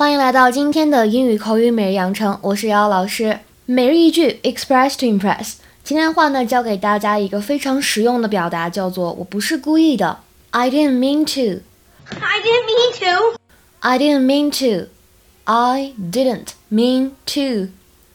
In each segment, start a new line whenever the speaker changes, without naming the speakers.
欢迎来到今天的英语口语每日养成，我是瑶瑶老师。每日一句，express to impress。今天的话呢，教给大家一个非常实用的表达，叫做“我不是故意的”。I didn't mean to.
I didn't mean to.
I didn't mean to. I didn't mean to.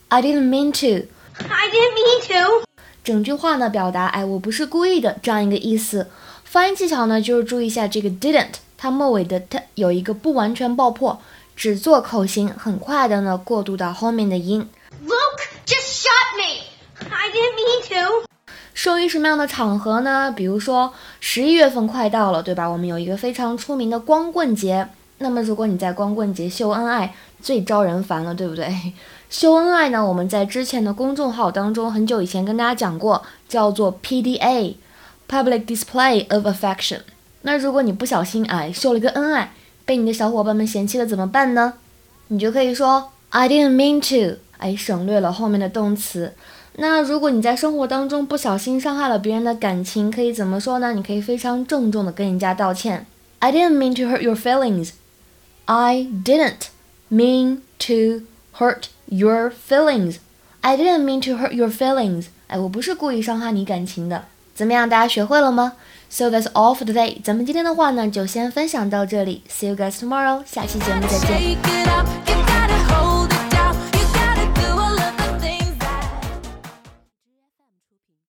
I didn't mean to.
I didn't mean to.
整句话呢，表达哎，我不是故意的这样一个意思。发音技巧呢，就是注意一下这个 didn't，它末尾的 t 有一个不完全爆破。只做口型，很快的呢过渡到后面的音。
Luke just shot me. I didn't mean to.
受于什么样的场合呢？比如说十一月份快到了，对吧？我们有一个非常出名的光棍节。那么如果你在光棍节秀恩爱，最招人烦了，对不对？秀恩爱呢，我们在之前的公众号当中很久以前跟大家讲过，叫做 PDA，Public Display of Affection。那如果你不小心哎秀了个恩爱。被你的小伙伴们嫌弃了怎么办呢？你就可以说 I didn't mean to，哎，省略了后面的动词。那如果你在生活当中不小心伤害了别人的感情，可以怎么说呢？你可以非常郑重的跟人家道歉。I didn't mean to hurt your feelings. I didn't mean to hurt your feelings. I didn't mean to hurt your feelings. 哎，我不是故意伤害你感情的。怎么样，大家学会了吗？So that's all for today。咱们今天的话呢，就先分享到这里。See you guys tomorrow。下期节目再见。